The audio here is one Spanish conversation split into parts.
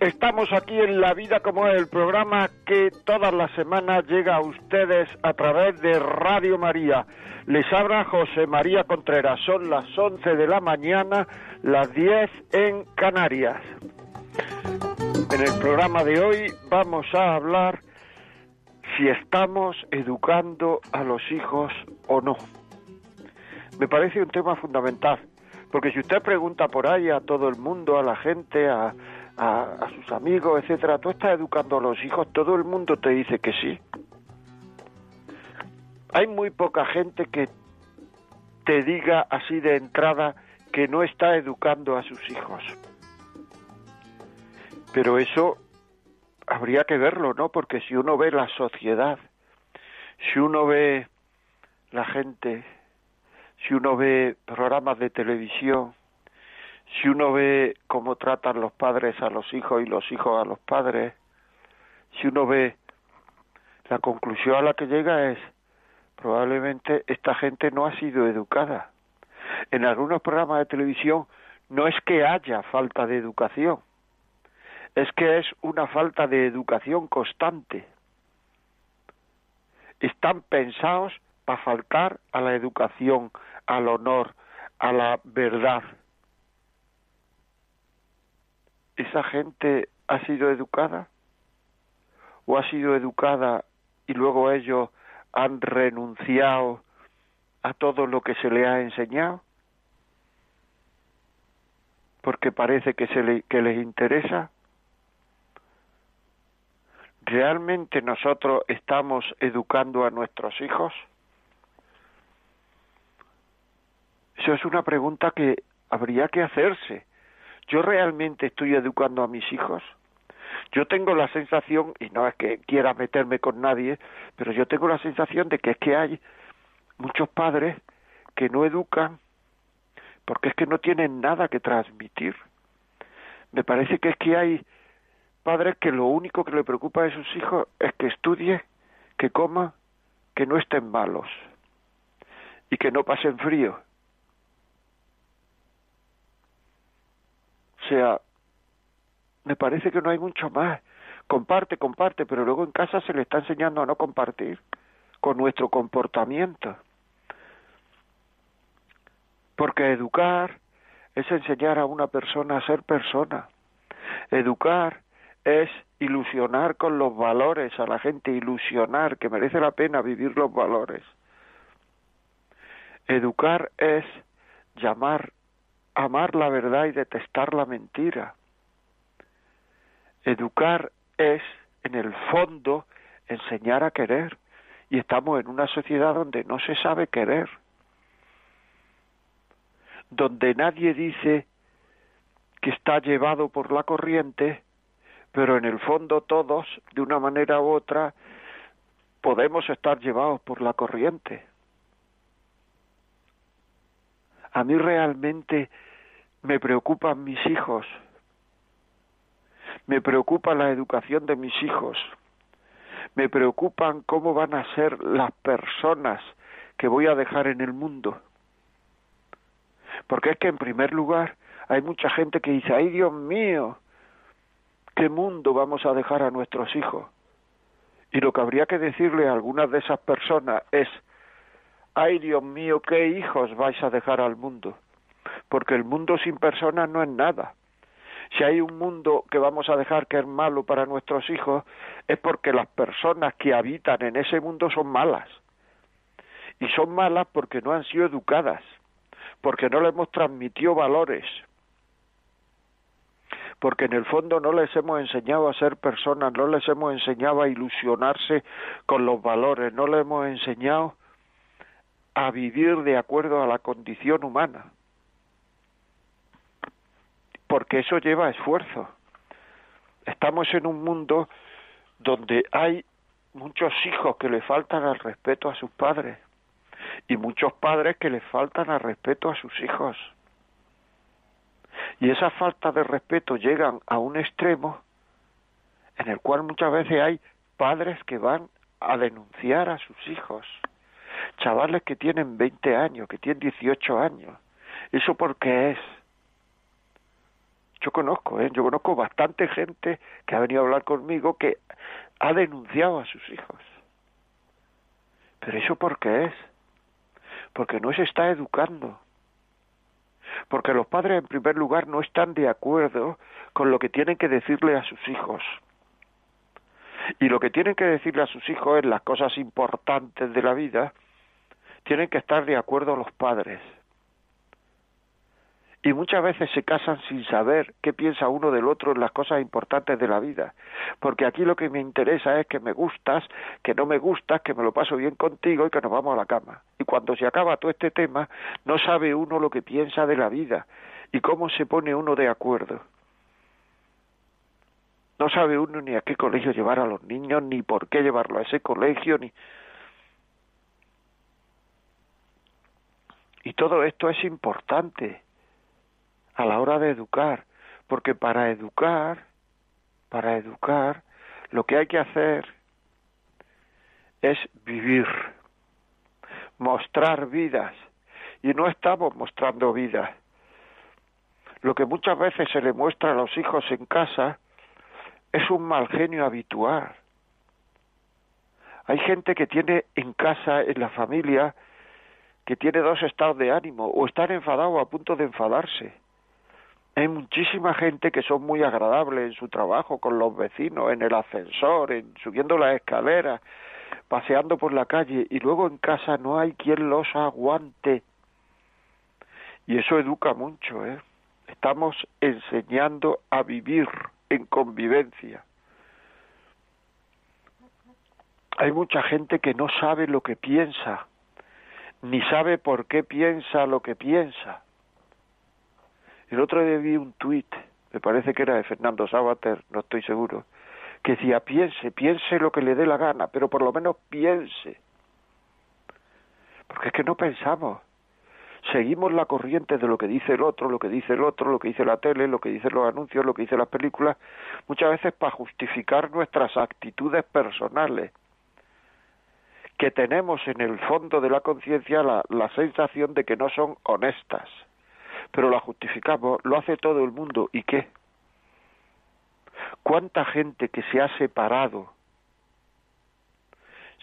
Estamos aquí en La Vida como es el programa que todas las semanas llega a ustedes a través de Radio María. Les habla José María Contreras. Son las 11 de la mañana, las 10 en Canarias. En el programa de hoy vamos a hablar si estamos educando a los hijos o no. Me parece un tema fundamental porque si usted pregunta por ahí a todo el mundo, a la gente, a, a, sus amigos, etcétera, tú estás educando a los hijos, todo el mundo te dice que sí. Hay muy poca gente que te diga así de entrada que no está educando a sus hijos. Pero eso habría que verlo, ¿no? Porque si uno ve la sociedad, si uno ve la gente si uno ve programas de televisión, si uno ve cómo tratan los padres a los hijos y los hijos a los padres, si uno ve la conclusión a la que llega es probablemente esta gente no ha sido educada. En algunos programas de televisión no es que haya falta de educación, es que es una falta de educación constante. Están pensados para faltar a la educación, al honor, a la verdad. ¿Esa gente ha sido educada? ¿O ha sido educada y luego ellos han renunciado a todo lo que se le ha enseñado? Porque parece que, se que les interesa. ¿Realmente nosotros estamos educando a nuestros hijos? Eso es una pregunta que habría que hacerse. ¿Yo realmente estoy educando a mis hijos? Yo tengo la sensación, y no es que quiera meterme con nadie, pero yo tengo la sensación de que es que hay muchos padres que no educan porque es que no tienen nada que transmitir. Me parece que es que hay padres que lo único que le preocupa a sus hijos es que estudie, que coma, que no estén malos y que no pasen frío. Sea, me parece que no hay mucho más. Comparte, comparte, pero luego en casa se le está enseñando a no compartir con nuestro comportamiento. Porque educar es enseñar a una persona a ser persona. Educar es ilusionar con los valores a la gente, ilusionar, que merece la pena vivir los valores. Educar es llamar amar la verdad y detestar la mentira. Educar es, en el fondo, enseñar a querer. Y estamos en una sociedad donde no se sabe querer. Donde nadie dice que está llevado por la corriente, pero en el fondo todos, de una manera u otra, podemos estar llevados por la corriente. A mí realmente me preocupan mis hijos, me preocupa la educación de mis hijos, me preocupan cómo van a ser las personas que voy a dejar en el mundo. Porque es que en primer lugar hay mucha gente que dice, ay Dios mío, ¿qué mundo vamos a dejar a nuestros hijos? Y lo que habría que decirle a algunas de esas personas es, ay Dios mío, ¿qué hijos vais a dejar al mundo? Porque el mundo sin personas no es nada. Si hay un mundo que vamos a dejar que es malo para nuestros hijos, es porque las personas que habitan en ese mundo son malas. Y son malas porque no han sido educadas, porque no le hemos transmitido valores, porque en el fondo no les hemos enseñado a ser personas, no les hemos enseñado a ilusionarse con los valores, no les hemos enseñado a vivir de acuerdo a la condición humana, porque eso lleva esfuerzo. Estamos en un mundo donde hay muchos hijos que le faltan al respeto a sus padres y muchos padres que le faltan al respeto a sus hijos. Y esa falta de respeto llegan a un extremo en el cual muchas veces hay padres que van a denunciar a sus hijos, chavales que tienen 20 años, que tienen 18 años. ¿Eso por qué es? Yo conozco, ¿eh? yo conozco bastante gente que ha venido a hablar conmigo que ha denunciado a sus hijos. Pero eso por qué es? Porque no se está educando. Porque los padres, en primer lugar, no están de acuerdo con lo que tienen que decirle a sus hijos. Y lo que tienen que decirle a sus hijos en las cosas importantes de la vida, tienen que estar de acuerdo los padres y muchas veces se casan sin saber qué piensa uno del otro en las cosas importantes de la vida. Porque aquí lo que me interesa es que me gustas, que no me gustas, que me lo paso bien contigo y que nos vamos a la cama. Y cuando se acaba todo este tema, no sabe uno lo que piensa de la vida y cómo se pone uno de acuerdo. No sabe uno ni a qué colegio llevar a los niños, ni por qué llevarlo a ese colegio, ni... Y todo esto es importante a la hora de educar, porque para educar, para educar, lo que hay que hacer es vivir, mostrar vidas, y no estamos mostrando vidas. Lo que muchas veces se le muestra a los hijos en casa es un mal genio habitual. Hay gente que tiene en casa, en la familia, que tiene dos estados de ánimo, o estar enfadado o a punto de enfadarse hay muchísima gente que son muy agradables en su trabajo con los vecinos, en el ascensor, en subiendo las escaleras, paseando por la calle y luego en casa no hay quien los aguante. Y eso educa mucho, ¿eh? Estamos enseñando a vivir en convivencia. Hay mucha gente que no sabe lo que piensa, ni sabe por qué piensa lo que piensa el otro día vi un tuit, me parece que era de Fernando Sabater, no estoy seguro, que decía, piense, piense lo que le dé la gana, pero por lo menos piense. Porque es que no pensamos. Seguimos la corriente de lo que dice el otro, lo que dice el otro, lo que dice la tele, lo que dicen los anuncios, lo que dicen las películas, muchas veces para justificar nuestras actitudes personales que tenemos en el fondo de la conciencia la, la sensación de que no son honestas pero la justificamos, lo hace todo el mundo. ¿Y qué? ¿Cuánta gente que se ha separado?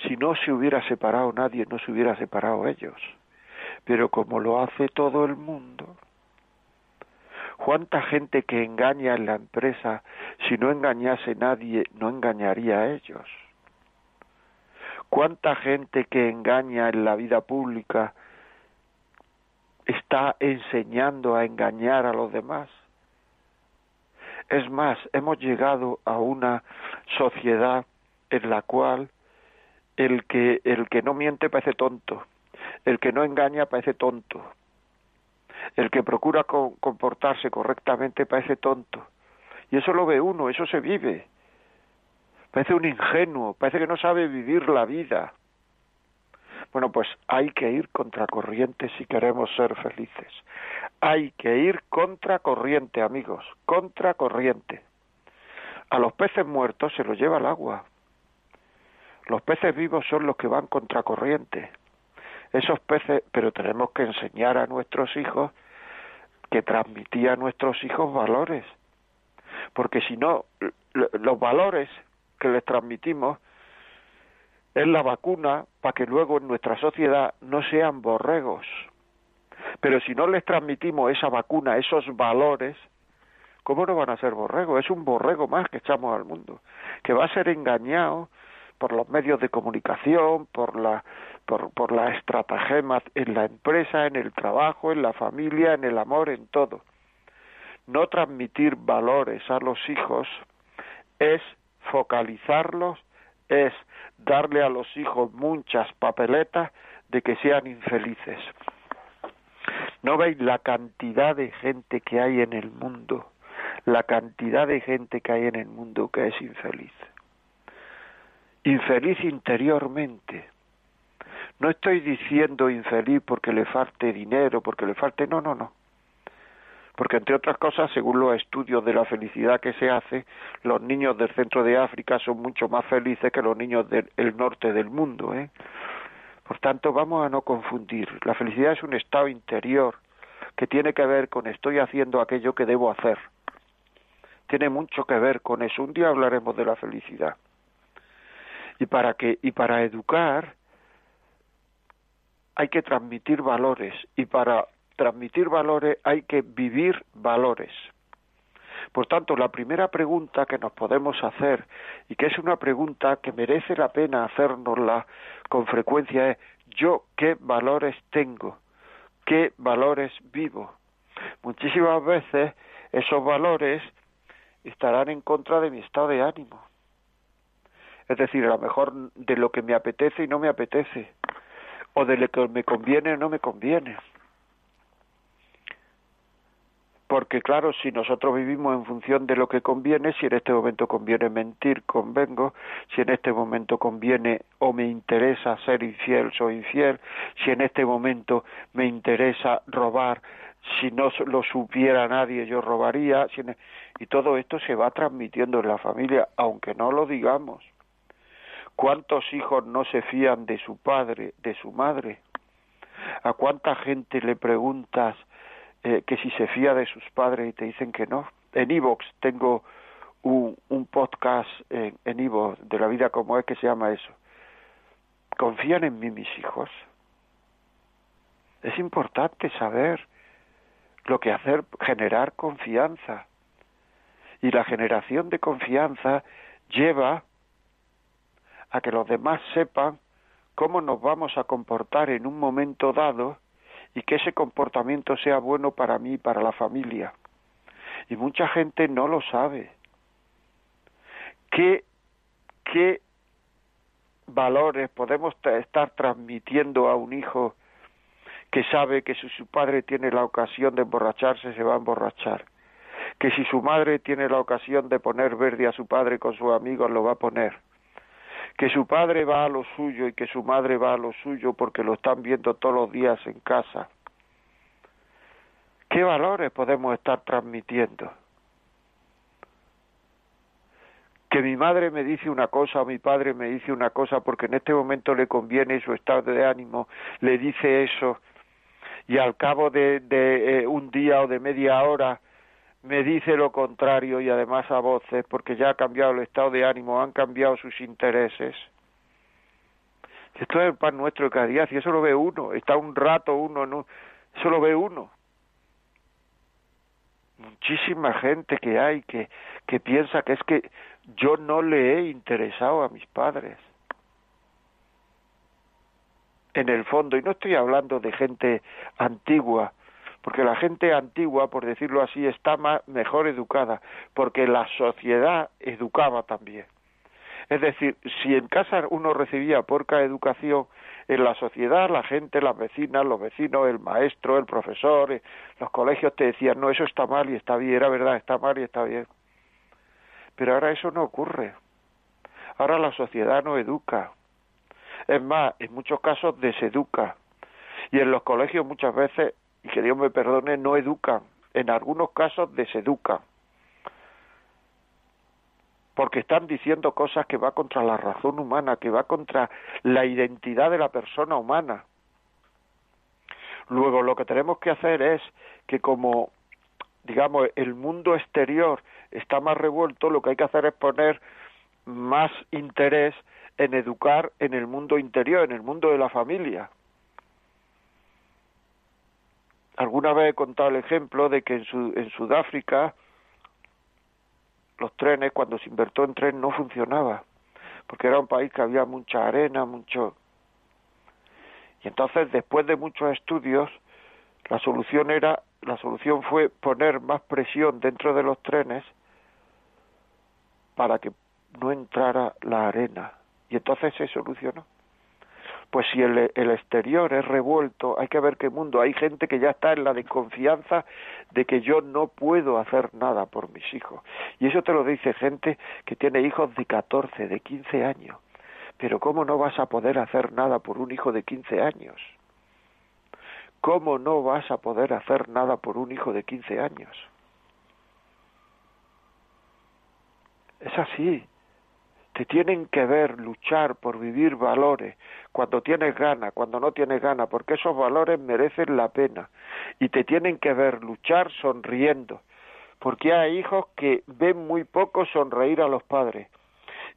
Si no se hubiera separado nadie, no se hubiera separado ellos. Pero como lo hace todo el mundo, ¿cuánta gente que engaña en la empresa, si no engañase nadie, no engañaría a ellos? ¿Cuánta gente que engaña en la vida pública, está enseñando a engañar a los demás. Es más, hemos llegado a una sociedad en la cual el que, el que no miente parece tonto, el que no engaña parece tonto, el que procura comportarse correctamente parece tonto. Y eso lo ve uno, eso se vive. Parece un ingenuo, parece que no sabe vivir la vida. Bueno, pues hay que ir contra corriente si queremos ser felices. Hay que ir contra corriente, amigos, contra corriente. A los peces muertos se los lleva el agua. Los peces vivos son los que van contra corriente. Esos peces, pero tenemos que enseñar a nuestros hijos que transmitía a nuestros hijos valores. Porque si no, los valores que les transmitimos es la vacuna para que luego en nuestra sociedad no sean borregos. Pero si no les transmitimos esa vacuna, esos valores, ¿cómo no van a ser borregos? Es un borrego más que echamos al mundo, que va a ser engañado por los medios de comunicación, por la por, por la estratagema en la empresa, en el trabajo, en la familia, en el amor, en todo. no transmitir valores a los hijos es focalizarlos, es darle a los hijos muchas papeletas de que sean infelices. ¿No veis la cantidad de gente que hay en el mundo? La cantidad de gente que hay en el mundo que es infeliz. Infeliz interiormente. No estoy diciendo infeliz porque le falte dinero, porque le falte... No, no, no porque entre otras cosas, según los estudios de la felicidad que se hace, los niños del centro de África son mucho más felices que los niños del norte del mundo. ¿eh? Por tanto, vamos a no confundir. La felicidad es un estado interior que tiene que ver con estoy haciendo aquello que debo hacer. Tiene mucho que ver con eso. Un día hablaremos de la felicidad. Y para que y para educar hay que transmitir valores y para transmitir valores hay que vivir valores. Por tanto, la primera pregunta que nos podemos hacer, y que es una pregunta que merece la pena hacernosla con frecuencia, es ¿yo qué valores tengo? ¿Qué valores vivo? Muchísimas veces esos valores estarán en contra de mi estado de ánimo. Es decir, a lo mejor de lo que me apetece y no me apetece, o de lo que me conviene o no me conviene porque claro, si nosotros vivimos en función de lo que conviene, si en este momento conviene mentir, convengo, si en este momento conviene o me interesa ser infiel, soy infiel, si en este momento me interesa robar, si no lo supiera nadie yo robaría, e, y todo esto se va transmitiendo en la familia, aunque no lo digamos. ¿Cuántos hijos no se fían de su padre, de su madre? ¿A cuánta gente le preguntas eh, que si se fía de sus padres y te dicen que no. En Evox tengo un, podcast en Evox de la vida como es que se llama eso. ¿Confían en mí mis hijos? Es importante saber lo que hacer, generar confianza. Y la generación de confianza lleva a que los demás sepan cómo nos vamos a comportar en un momento dado y que ese comportamiento sea bueno para mí para la familia. Y mucha gente no lo sabe. ¿Qué, qué valores podemos estar transmitiendo a un hijo que sabe que si su padre tiene la ocasión de emborracharse, se va a emborrachar? Que si su madre tiene la ocasión de poner verde a su padre con sus amigos, lo va a poner que su padre va a lo suyo y que su madre va a lo suyo porque lo están viendo todos los días en casa. ¿Qué valores podemos estar transmitiendo? Que mi madre me dice una cosa o mi padre me dice una cosa porque en este momento le conviene su estado de ánimo, le dice eso y al cabo de, eh, un día o de media hora me dice lo contrario y además a voces porque ya ha cambiado el estado de ánimo, han cambiado sus intereses. Esto es el pan nuestro de cada día, si eso lo ve uno, está un rato uno, no, eso lo ve uno. Muchísima gente que hay que, que piensa que es que yo no le he interesado a mis padres. En el fondo, y no estoy hablando de gente antigua, porque la gente antigua, por decirlo así, está más, mejor educada, porque la sociedad educaba también. Es decir, si en casa uno recibía porca educación, en la sociedad la gente, las vecinas, los vecinos, el maestro, el profesor, eh, los colegios te decían, no, eso está mal y está bien, era verdad, está mal y está bien. Pero ahora eso no ocurre. Ahora la sociedad no educa. Es más, en muchos casos deseduca. Y en los colegios muchas veces y que Dios me perdone, no educan, en algunos casos deseducan, porque están diciendo cosas que va contra la razón humana, que va contra la identidad de la persona humana. Luego lo que tenemos que hacer es que como digamos el mundo exterior está más revuelto, lo que hay que hacer es poner más interés en educar en el mundo interior, en el mundo de la familia. Alguna vez he contado el ejemplo de que en, en Sudáfrica los trenes, cuando se invertó en tren, no funcionaba, porque era un país que había mucha arena, mucho... Y entonces, después de muchos estudios, la solución era la solución fue poner más presión dentro de los trenes para que no entrara la arena. Y entonces se solucionó. Pues si el, exterior es revuelto, hay que ver qué mundo. Hay gente que ya está en la desconfianza de que yo no puedo hacer nada por mis hijos. Y eso te lo dice gente que tiene hijos de 14, de 15 años. Pero ¿cómo no vas a poder hacer nada por un hijo de 15 años? ¿Cómo no vas a poder hacer nada por un hijo de 15 años? Es así. Te tienen que ver luchar por vivir valores cuando tienes ganas, cuando no tienes ganas, porque esos valores merecen la pena. Y te tienen que ver luchar sonriendo, porque hay hijos que ven muy poco sonreír a los padres,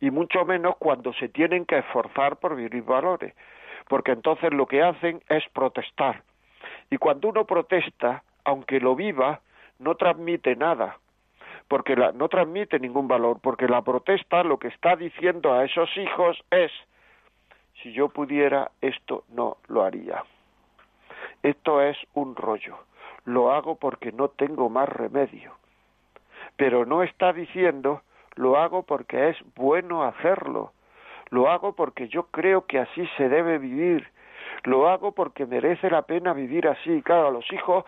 y mucho menos cuando se tienen que esforzar por vivir valores, porque entonces lo que hacen es protestar. Y cuando uno protesta, aunque lo viva, no transmite nada, porque la, no transmite ningún valor, porque la protesta lo que está diciendo a esos hijos es, si yo pudiera, esto no lo haría. Esto es un rollo. Lo hago porque no tengo más remedio. Pero no está diciendo, lo hago porque es bueno hacerlo. Lo hago porque yo creo que así se debe vivir. Lo hago porque merece la pena vivir así. Claro, a los hijos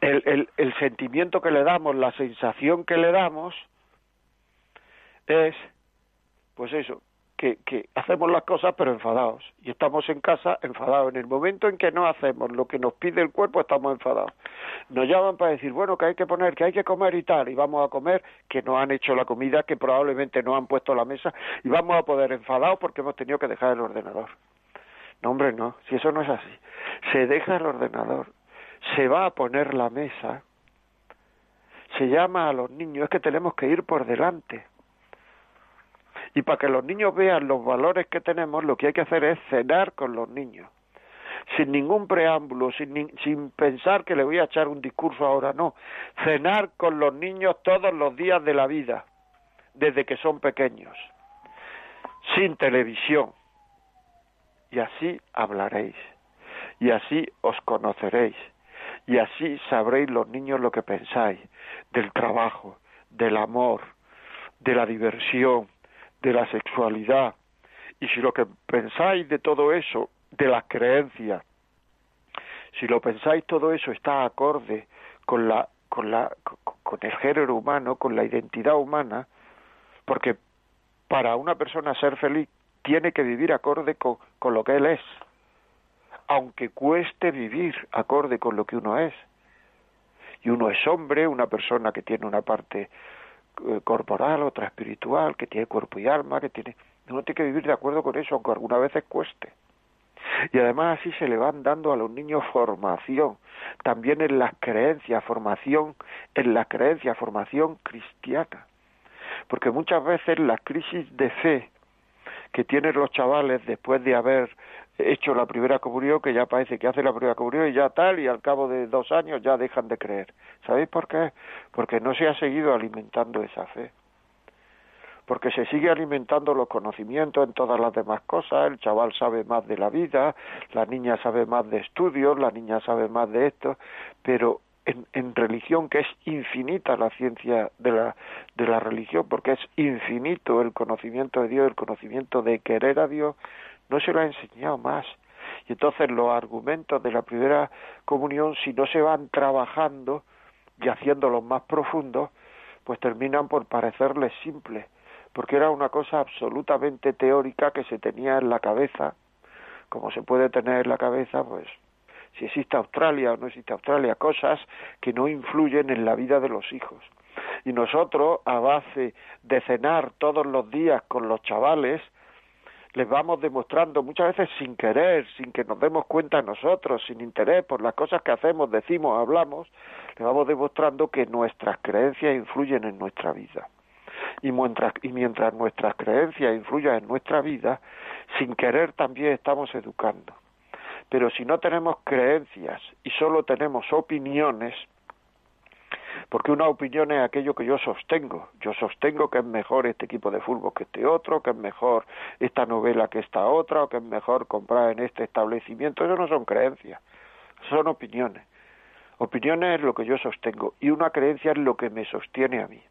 el, el, sentimiento que le damos, la sensación que le damos es, pues eso, que, que, hacemos las cosas pero enfadados y estamos en casa enfadados. En el momento en que no hacemos lo que nos pide el cuerpo estamos enfadados. Nos llaman para decir, bueno, que hay que poner, que hay que comer y tal, y vamos a comer, que no han hecho la comida, que probablemente no han puesto la mesa, y vamos a poder enfadados porque hemos tenido que dejar el ordenador. No, hombre, no, si eso no es así. Se deja el ordenador, se va a poner la mesa, se llama a los niños, es que tenemos que ir por delante. Y para que los niños vean los valores que tenemos, lo que hay que hacer es cenar con los niños. Sin ningún preámbulo, sin, sin pensar que le voy a echar un discurso ahora, no. Cenar con los niños todos los días de la vida, desde que son pequeños. Sin televisión. Y así hablaréis. Y así os conoceréis y así sabréis los niños lo que pensáis del trabajo, del amor, de la diversión, de la sexualidad. Y si lo que pensáis de todo eso, de las creencias, si lo pensáis todo eso está acorde con la con la con el género humano, con la identidad humana, porque para una persona ser feliz tiene que vivir acorde con, con lo que él es aunque cueste vivir acorde con lo que uno es. Y uno es hombre, una persona que tiene una parte eh, corporal, otra espiritual, que tiene cuerpo y alma, que tiene... Uno tiene que vivir de acuerdo con eso, aunque algunas veces cueste. Y además así se le van dando a los niños formación, también en las creencias, formación, en las creencias, formación cristiana. Porque muchas veces la crisis de fe que tienen los chavales después de haber hecho la primera comunión, que ya parece que hace la primera comunión y ya tal, y al cabo de dos años ya dejan de creer. ¿Sabéis por qué? Porque no se ha seguido alimentando esa fe. Porque se sigue alimentando los conocimientos en todas las demás cosas, el chaval sabe más de la vida, la niña sabe más de estudios, la niña sabe más de esto, pero en, religión, que es infinita la ciencia de la, de la religión, porque es infinito el conocimiento de Dios, el conocimiento de querer a Dios, no se lo ha enseñado más. Y entonces los argumentos de la primera comunión, si no se van trabajando y haciéndolos más profundos, pues terminan por parecerles simples, porque era una cosa absolutamente teórica que se tenía en la cabeza, como se puede tener en la cabeza, pues si existe Australia o no existe Australia, cosas que no influyen en la vida de los hijos. Y nosotros, a base de cenar todos los días con los chavales, les vamos demostrando muchas veces sin querer, sin que nos demos cuenta nosotros, sin interés por las cosas que hacemos, decimos, hablamos, les vamos demostrando que nuestras creencias influyen en nuestra vida. Y mientras, y mientras nuestras creencias influyan en nuestra vida, sin querer también estamos educando. Pero si no tenemos creencias y solo tenemos opiniones, porque una opinión es aquello que yo sostengo. Yo sostengo que es mejor este equipo de fútbol que este otro, que es mejor esta novela que esta otra, o que es mejor comprar en este establecimiento. Eso no son creencias, son opiniones. Opiniones es lo que yo sostengo y una creencia es lo que me sostiene a mí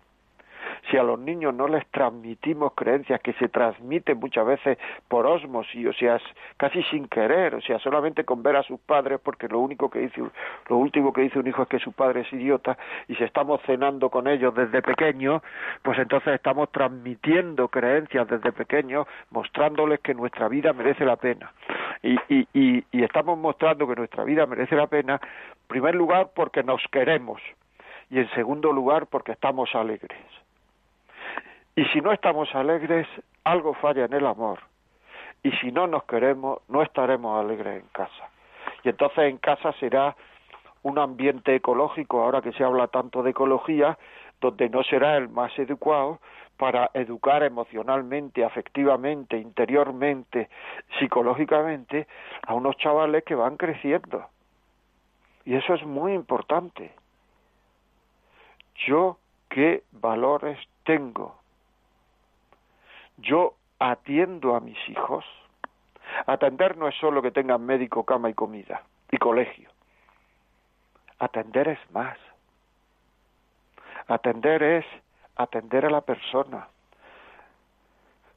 si a los niños no les transmitimos creencias que se transmiten muchas veces por osmosis, o sea, casi sin querer, o sea, solamente con ver a sus padres, porque lo único que dice, lo último que dice un hijo es que su padre es idiota, y si estamos cenando con ellos desde pequeños, pues entonces estamos transmitiendo creencias desde pequeños, mostrándoles que nuestra vida merece la pena. Y, y, y, y estamos mostrando que nuestra vida merece la pena, en primer lugar, porque nos queremos, y en segundo lugar, porque estamos alegres. Y si no estamos alegres, algo falla en el amor. Y si no nos queremos, no estaremos alegres en casa. Y entonces en casa será un ambiente ecológico, ahora que se habla tanto de ecología, donde no será el más educado para educar emocionalmente, afectivamente, interiormente, psicológicamente a unos chavales que van creciendo. Y eso es muy importante. Yo qué valores tengo, yo atiendo a mis hijos. Atender no es solo que tengan médico, cama y comida y colegio. Atender es más. Atender es atender a la persona,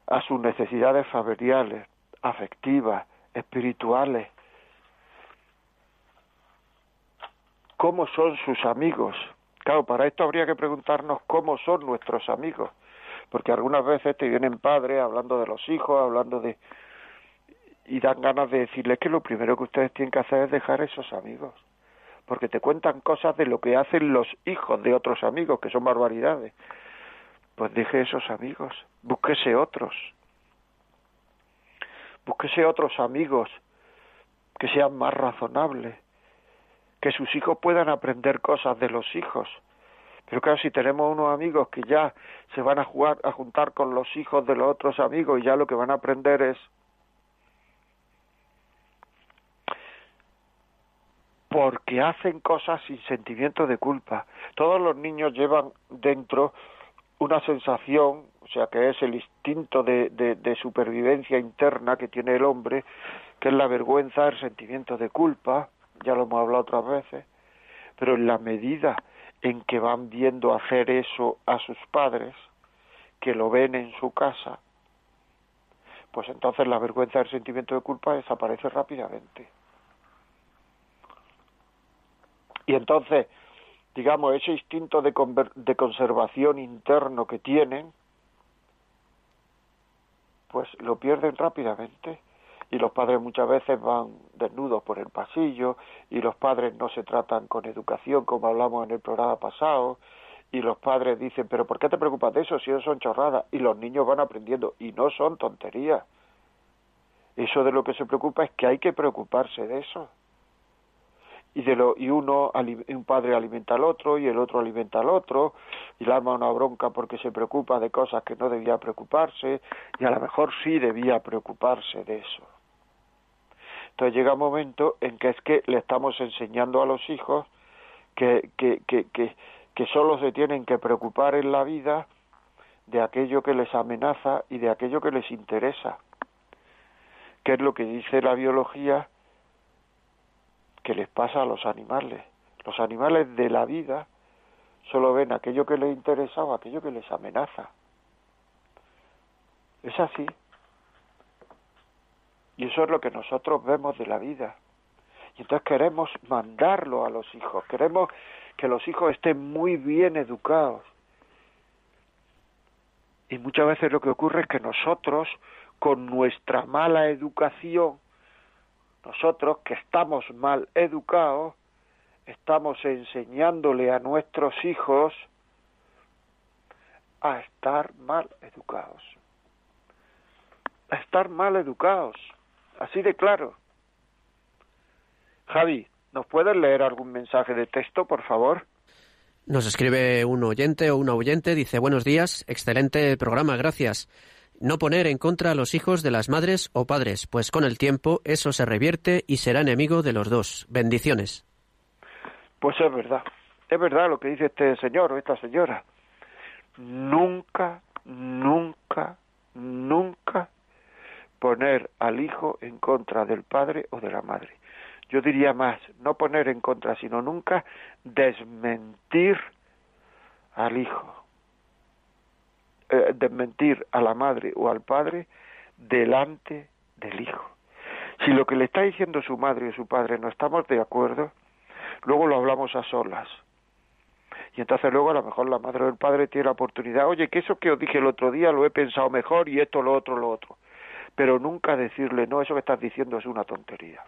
a sus necesidades familiares, afectivas, espirituales. ¿Cómo son sus amigos? Claro, para esto habría que preguntarnos cómo son nuestros amigos porque algunas veces te vienen padres hablando de los hijos, hablando de... y dan ganas de decirles que lo primero que ustedes tienen que hacer es dejar esos amigos, porque te cuentan cosas de lo que hacen los hijos de otros amigos, que son barbaridades. Pues deje esos amigos, búsquese otros, búsquese otros amigos que sean más razonables, que sus hijos puedan aprender cosas de los hijos, pero claro, si tenemos unos amigos que ya se van a jugar, a juntar con los hijos de los otros amigos y ya lo que van a aprender es porque hacen cosas sin sentimiento de culpa. Todos los niños llevan dentro una sensación, o sea, que es el instinto de, de, supervivencia interna que tiene el hombre, que es la vergüenza, el sentimiento de culpa, ya lo hemos hablado otras veces, pero en la medida en que van viendo hacer eso a sus padres, que lo ven en su casa, pues entonces la vergüenza del sentimiento de culpa desaparece rápidamente. Y entonces, digamos, ese instinto de, de conservación interno que tienen, pues lo pierden rápidamente y los padres muchas veces van desnudos por el pasillo y los padres no se tratan con educación como hablamos en el programa pasado y los padres dicen pero ¿por qué te preocupas de eso si eso son chorradas? y los niños van aprendiendo y no son tonterías. Eso de lo que se preocupa es que hay que preocuparse de eso. Y de lo y uno un padre alimenta al otro y el otro alimenta al otro y le arma una bronca porque se preocupa de cosas que no debía preocuparse y a lo mejor sí debía preocuparse de eso entonces llega un momento en que es que le estamos enseñando a los hijos que, que, que, que, que solo se tienen que preocupar en la vida de aquello que les amenaza y de aquello que les interesa, que es lo que dice la biología que les pasa a los animales. Los animales de la vida solo ven aquello que les interesa o aquello que les amenaza. Es así. Y eso es lo que nosotros vemos de la vida. Y entonces queremos mandarlo a los hijos, queremos que los hijos estén muy bien educados. Y muchas veces lo que ocurre es que nosotros, con nuestra mala educación, nosotros que estamos mal educados, estamos enseñándole a nuestros hijos a estar mal educados. A estar mal educados. Así de claro. Javi, ¿nos puedes leer algún mensaje de texto, por favor? Nos escribe un oyente o una oyente, dice buenos días, excelente programa, gracias. No poner en contra a los hijos de las madres o padres, pues con el tiempo eso se revierte y será enemigo de los dos. Bendiciones. Pues es verdad, es verdad lo que dice este señor o esta señora. Nunca, nunca, nunca poner al hijo en contra del padre o de la madre. Yo diría más, no poner en contra, sino nunca desmentir al hijo, eh, desmentir a la madre o al padre delante del hijo. Si lo que le está diciendo su madre o su padre no estamos de acuerdo, luego lo hablamos a solas. Y entonces luego a lo mejor la madre o el padre tiene la oportunidad, oye, que eso que os dije el otro día lo he pensado mejor y esto, lo otro, lo otro. Pero nunca decirle, no, eso que estás diciendo es una tontería.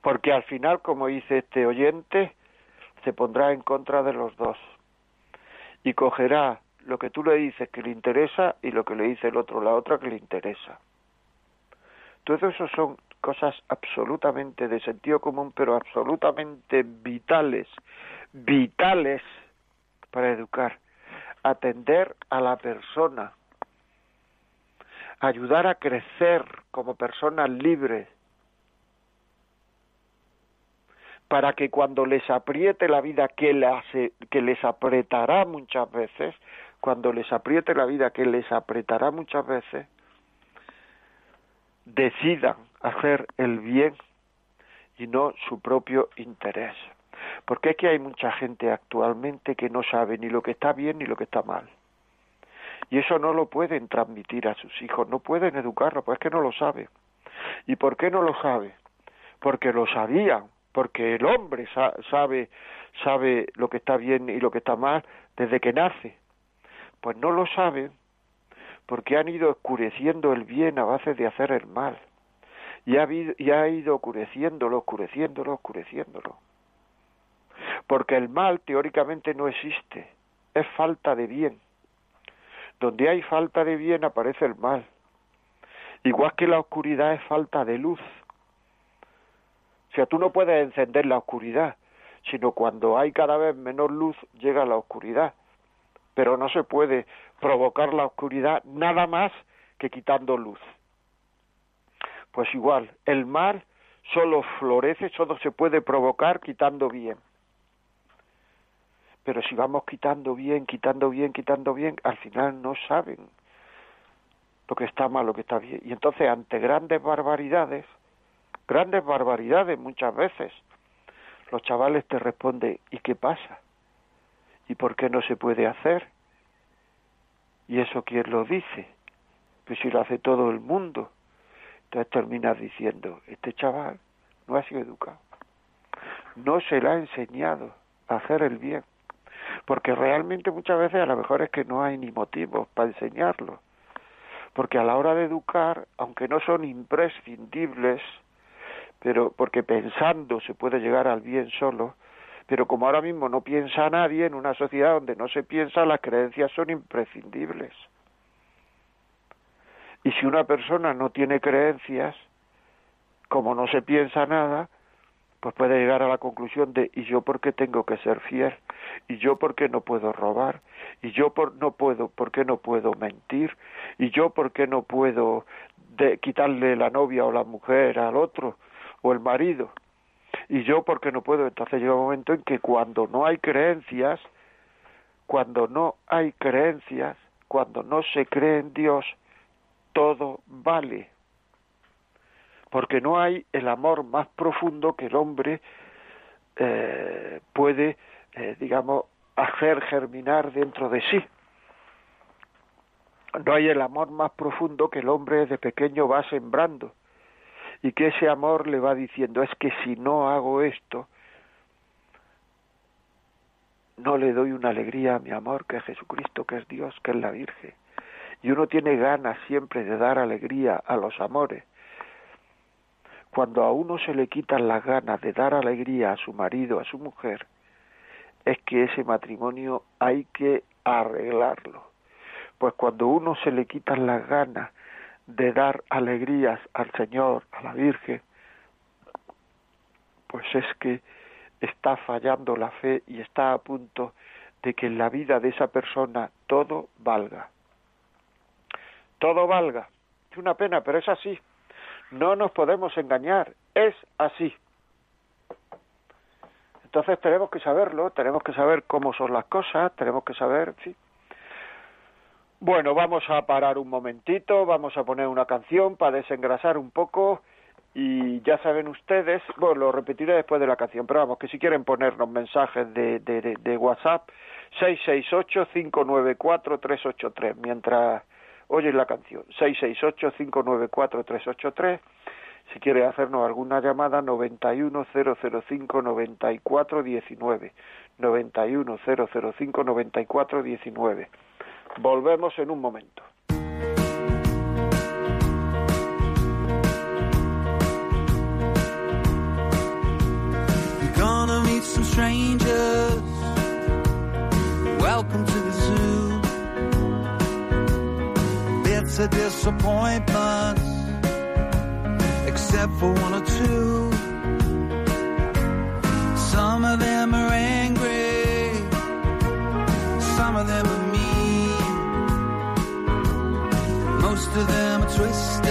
Porque al final, como dice este oyente, se pondrá en contra de los dos. Y cogerá lo que tú le dices que le interesa y lo que le dice el otro, la otra que le interesa. Todo eso son cosas absolutamente de sentido común, pero absolutamente vitales, vitales para educar. Atender a la persona, ayudar a crecer como persona libre, para que cuando les apriete la vida, que, que les apretará muchas veces, cuando les apriete la vida, que les apretará muchas veces, decidan hacer el bien y no su propio interés. Porque es que hay mucha gente actualmente que no sabe ni lo que está bien ni lo que está mal. Y eso no lo pueden transmitir a sus hijos, no pueden educarlo, pues es que no lo sabe. ¿Y por qué no lo sabe? Porque lo sabían, porque el hombre sabe, sabe lo que está bien y lo que está mal desde que nace. Pues no lo saben porque han ido oscureciendo el bien a base de hacer el mal. Y ha, y ha ido oscureciéndolo, oscureciéndolo, oscureciéndolo. Porque el mal teóricamente no existe, es falta de bien. Donde hay falta de bien aparece el mal. Igual que la oscuridad es falta de luz. O sea, tú no puedes encender la oscuridad, sino cuando hay cada vez menor luz llega la oscuridad. Pero no se puede provocar la oscuridad nada más que quitando luz. Pues igual, el mal solo florece, solo se puede provocar quitando bien. Pero si vamos quitando bien, quitando bien, quitando bien, al final no saben lo que está mal, lo que está bien. Y entonces ante grandes barbaridades, grandes barbaridades muchas veces, los chavales te responden, ¿y qué pasa? ¿Y por qué no se puede hacer? ¿Y eso quién lo dice? Pues si lo hace todo el mundo. Entonces terminas diciendo, este chaval no ha sido educado. No se le ha enseñado a hacer el bien. Porque realmente muchas veces a lo mejor es que no hay ni motivos para enseñarlo. Porque a la hora de educar, aunque no son imprescindibles, pero porque pensando se puede llegar al bien solo, pero como ahora mismo no piensa nadie, en una sociedad donde no se piensa, las creencias son imprescindibles. Y si una persona no tiene creencias, como no se piensa nada, pues puede llegar a la conclusión de ¿y yo por qué tengo que ser fiel? ¿Y yo por qué no puedo robar? ¿Y yo por no puedo por qué no puedo mentir? ¿Y yo por qué no puedo de quitarle la novia o la mujer al otro o el marido? y yo porque no puedo. Entonces llega un momento en que cuando no hay creencias, cuando no hay creencias, cuando no se cree en Dios, todo vale. Porque no hay el amor más profundo que el hombre eh, puede, eh, digamos, hacer germinar dentro de sí. No hay el amor más profundo que el hombre de pequeño va sembrando y que ese amor le va diciendo es que si no hago esto no le doy una alegría a mi amor que es Jesucristo que es Dios que es la Virgen y uno tiene ganas siempre de dar alegría a los amores cuando a uno se le quitan las ganas de dar alegría a su marido a su mujer es que ese matrimonio hay que arreglarlo pues cuando uno se le quitan las ganas de dar alegrías al Señor, a la Virgen, pues es que está fallando la fe y está a punto de que en la vida de esa persona todo valga. Todo valga. Es una pena, pero es así. No nos podemos engañar, es así. Entonces tenemos que saberlo, tenemos que saber cómo son las cosas, tenemos que saber, sí, Bueno, vamos a parar un momentito, vamos a poner una canción para desengrasar un poco y ya saben ustedes, bueno, lo repetiré después de la canción, pero vamos, que si quieren ponernos mensajes de, de, de WhatsApp, 668-594-383, mientras oyen la canción, 668-594-383, si quiere hacernos alguna llamada, 91005-9419, 91005-9419. Volvemos en un momento. some strangers. Welcome Bits of disappointments, except for one or two. Some of them are angry, some of them are mean. Most of them are twisted,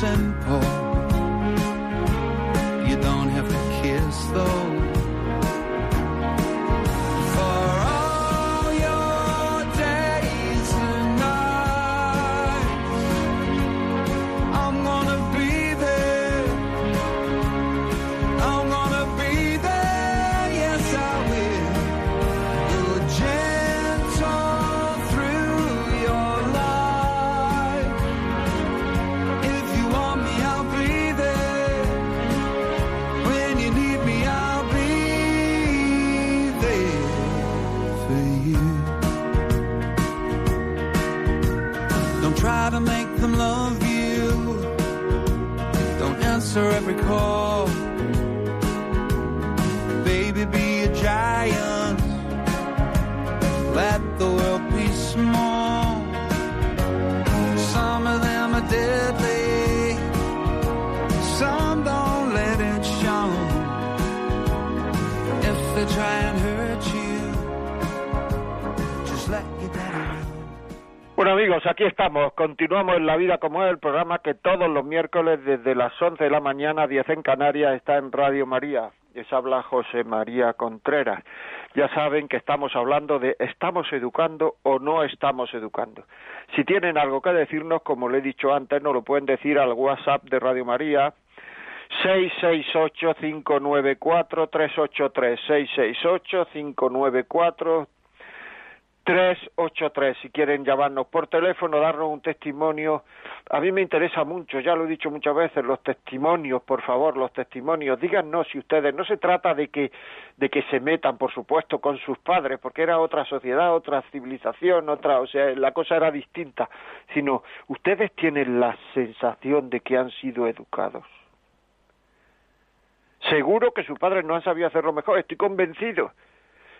simple. Amigos, aquí estamos, continuamos en La Vida como es el programa que todos los miércoles desde las 11 de la mañana, 10 en Canarias, está en Radio María. Les habla José María Contreras. Ya saben que estamos hablando de ¿estamos educando o no estamos educando? Si tienen algo que decirnos, como le he dicho antes, nos lo pueden decir al WhatsApp de Radio María, 668-594-383, 668-594 383, si quieren llamarnos por teléfono, darnos un testimonio. A mí me interesa mucho, ya lo he dicho muchas veces, los testimonios, por favor, los testimonios. Díganos si ustedes, no se trata de que, de que se metan, por supuesto, con sus padres, porque era otra sociedad, otra civilización, otra, o sea, la cosa era distinta, sino ustedes tienen la sensación de que han sido educados. Seguro que sus padres no han sabido hacerlo mejor, estoy convencido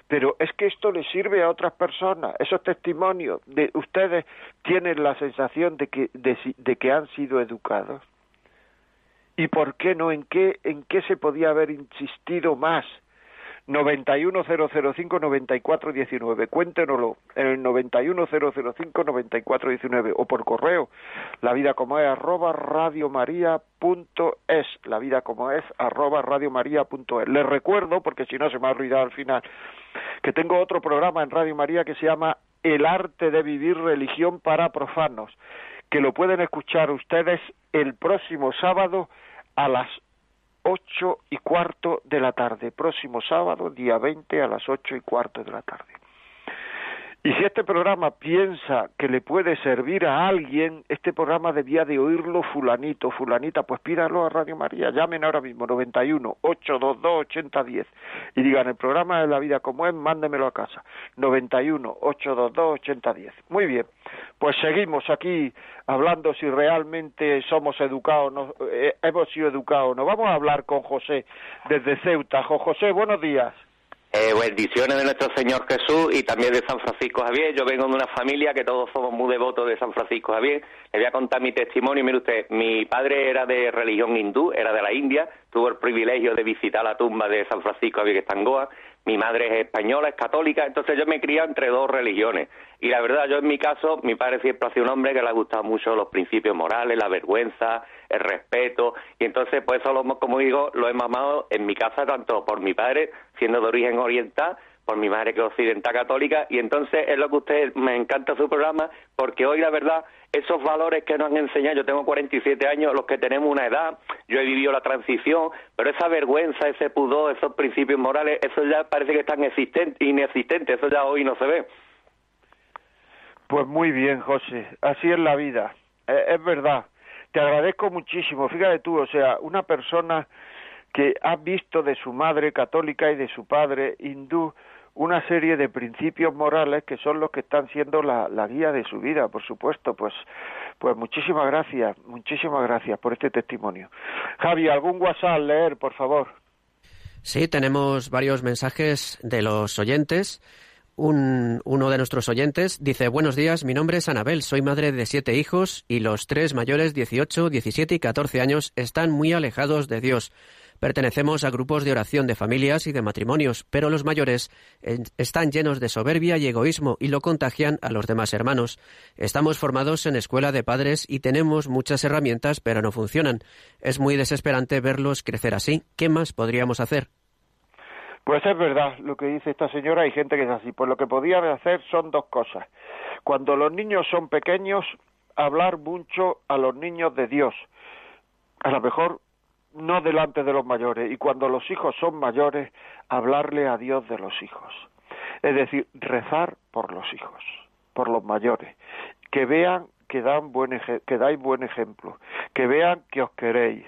pero es que esto le sirve a otras personas. Esos testimonios de ustedes tienen la sensación de que, de, que han sido educados. ¿Y por qué no? ¿En qué, ¿En qué se podía haber insistido más? 910059419. Cuéntenoslo en el 910059419 o por correo la vida como es arroba radiomaria.es la vida como es arroba radiomaria.es. Les recuerdo, porque si no se me ha olvidado al final, que tengo otro programa en Radio María que se llama El arte de vivir religión para profanos, que lo pueden escuchar ustedes el próximo sábado a las ocho y cuarto de la tarde, próximo sábado, día 20 a las ocho y cuarto de la tarde. Y si este programa piensa que le puede servir a alguien, este programa debía de oírlo fulanito, fulanita, pues pídalo a Radio María, llamen ahora mismo 91 822 8010 y digan el programa de la vida como es, mándemelo a casa 91 822 8010. Muy bien, pues seguimos aquí hablando si realmente somos educados, no, eh, hemos sido educados. Nos vamos a hablar con José desde Ceuta. José, buenos días. Eh, bendiciones de nuestro Señor Jesús y también de San Francisco Javier. Yo vengo de una familia que todos somos muy devotos de San Francisco Javier. Le voy a contar mi testimonio. Mire usted, mi padre era de religión hindú, era de la India, tuve el privilegio de visitar la tumba de San Francisco Javier que mi madre es española, es católica, entonces yo me crié entre dos religiones. Y la verdad, yo en mi caso, mi padre siempre ha sido un hombre que le ha gustado mucho los principios morales, la vergüenza, el respeto, y entonces pues eso, lo, como digo, lo he mamado en mi casa tanto por mi padre, siendo de origen oriental, por mi madre que es occidental católica, y entonces es lo que usted me encanta su programa, porque hoy la verdad, esos valores que nos han enseñado, yo tengo 47 años, los que tenemos una edad, yo he vivido la transición, pero esa vergüenza, ese pudor, esos principios morales, eso ya parece que están inexistentes, eso ya hoy no se ve. Pues muy bien, José, así es la vida, e, es verdad. Te agradezco muchísimo, fíjate tú, o sea, una persona que ha visto de su madre católica y de su padre hindú una serie de principios morales que son los que están siendo la, guía de su vida, por supuesto. Pues, pues muchísimas gracias, muchísimas gracias por este testimonio. Javi, ¿algún WhatsApp leer, por favor? Sí, tenemos varios mensajes de los oyentes. Un, uno de nuestros oyentes dice, buenos días, mi nombre es Anabel, soy madre de siete hijos y los tres mayores, 18, 17 y 14 años, están muy alejados de Dios. Pertenecemos a grupos de oración de familias y de matrimonios, pero los mayores están llenos de soberbia y egoísmo y lo contagian a los demás hermanos. Estamos formados en escuela de padres y tenemos muchas herramientas, pero no funcionan. Es muy desesperante verlos crecer así. ¿Qué más podríamos hacer? Pues es verdad lo que dice esta señora, hay gente que es así. Pues lo que podía hacer son dos cosas. Cuando los niños son pequeños, hablar mucho a los niños de Dios. A lo mejor no delante de los mayores y cuando los hijos son mayores, hablarle a Dios de los hijos. Es decir, rezar por los hijos, por los mayores, que vean que, dan buen que dais buen ejemplo, que vean que os queréis,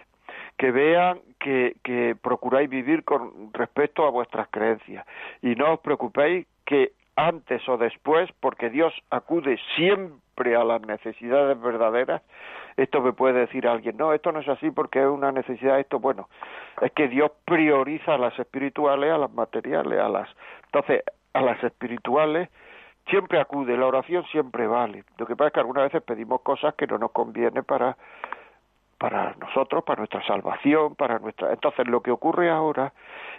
que vean que, que procuráis vivir con respecto a vuestras creencias y no os preocupéis que antes o después, porque Dios acude siempre a las necesidades verdaderas, esto me puede decir alguien, no, esto no es así porque es una necesidad, esto, bueno, es que Dios prioriza a las espirituales, a las materiales, a las... Entonces, a las espirituales siempre acude, la oración siempre vale. Lo que pasa es que algunas veces pedimos cosas que no nos conviene para para nosotros, para nuestra salvación, para nuestra. Entonces, lo que ocurre ahora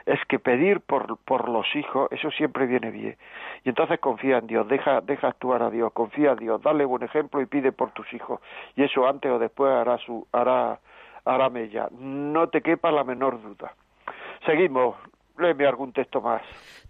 es que pedir por, por los hijos, eso siempre viene bien. Y entonces confía en Dios, deja, deja actuar a Dios, confía en Dios, dale buen ejemplo y pide por tus hijos. Y eso antes o después hará su, hará, hará mella. No te quepa la menor duda. Seguimos.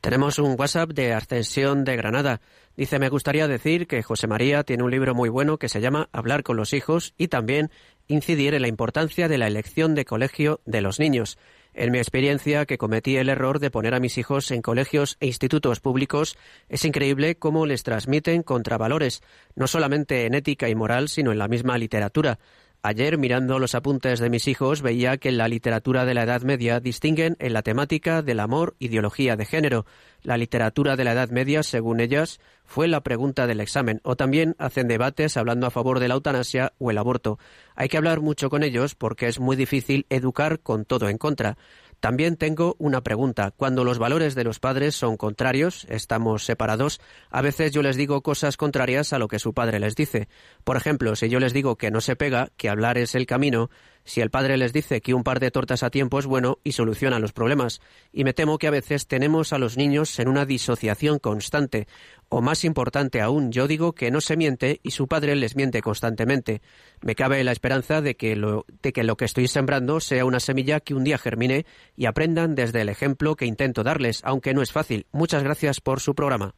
Tenemos un WhatsApp de Ascensión de Granada. Dice, me gustaría decir que José María tiene un libro muy bueno que se llama Hablar con los hijos y también incidir en la importancia de la elección de colegio de los niños. En mi experiencia, que cometí el error de poner a mis hijos en colegios e institutos públicos, es increíble cómo les transmiten contravalores, no solamente en ética y moral, sino en la misma literatura. Ayer, mirando los apuntes de mis hijos, veía que en la literatura de la Edad Media distinguen en la temática del amor ideología de género. La literatura de la Edad Media, según ellas, fue la pregunta del examen, o también hacen debates hablando a favor de la eutanasia o el aborto. Hay que hablar mucho con ellos porque es muy difícil educar con todo en contra. También tengo una pregunta. Cuando los valores de los padres son contrarios, estamos separados, a veces yo les digo cosas contrarias a lo que su padre les dice. Por ejemplo, si yo les digo que no se pega, que hablar es el camino, si el padre les dice que un par de tortas a tiempo es bueno y soluciona los problemas. Y me temo que a veces tenemos a los niños en una disociación constante. O más importante aún, yo digo que no se miente y su padre les miente constantemente. Me cabe la esperanza de que lo, de que, lo que estoy sembrando sea una semilla que un día germine y aprendan desde el ejemplo que intento darles, aunque no es fácil. Muchas gracias por su programa.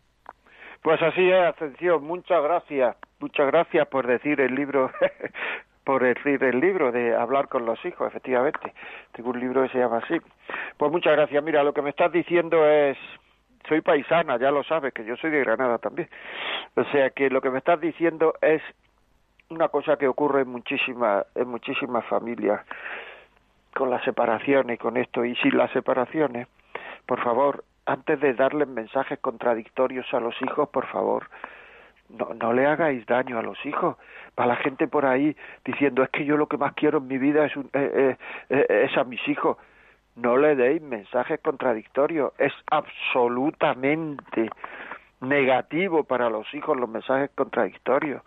Pues así es, atención, muchas gracias, muchas gracias por decir el libro, por decir el libro de hablar con los hijos, efectivamente. Tengo un libro que se llama así. Pues muchas gracias. Mira, lo que me estás diciendo es soy paisana, ya lo sabes, que yo soy de Granada también. O sea que lo que me estás diciendo es una cosa que ocurre en muchísimas, en muchísimas familias con las separaciones y con esto. Y sin las separaciones, por favor, antes de darles mensajes contradictorios a los hijos, por favor, no, no le hagáis daño a los hijos. Para la gente por ahí diciendo, es que yo lo que más quiero en mi vida es, un, eh, eh, eh, es a mis hijos no le deis mensajes contradictorios. Es absolutamente negativo para los hijos los mensajes contradictorios.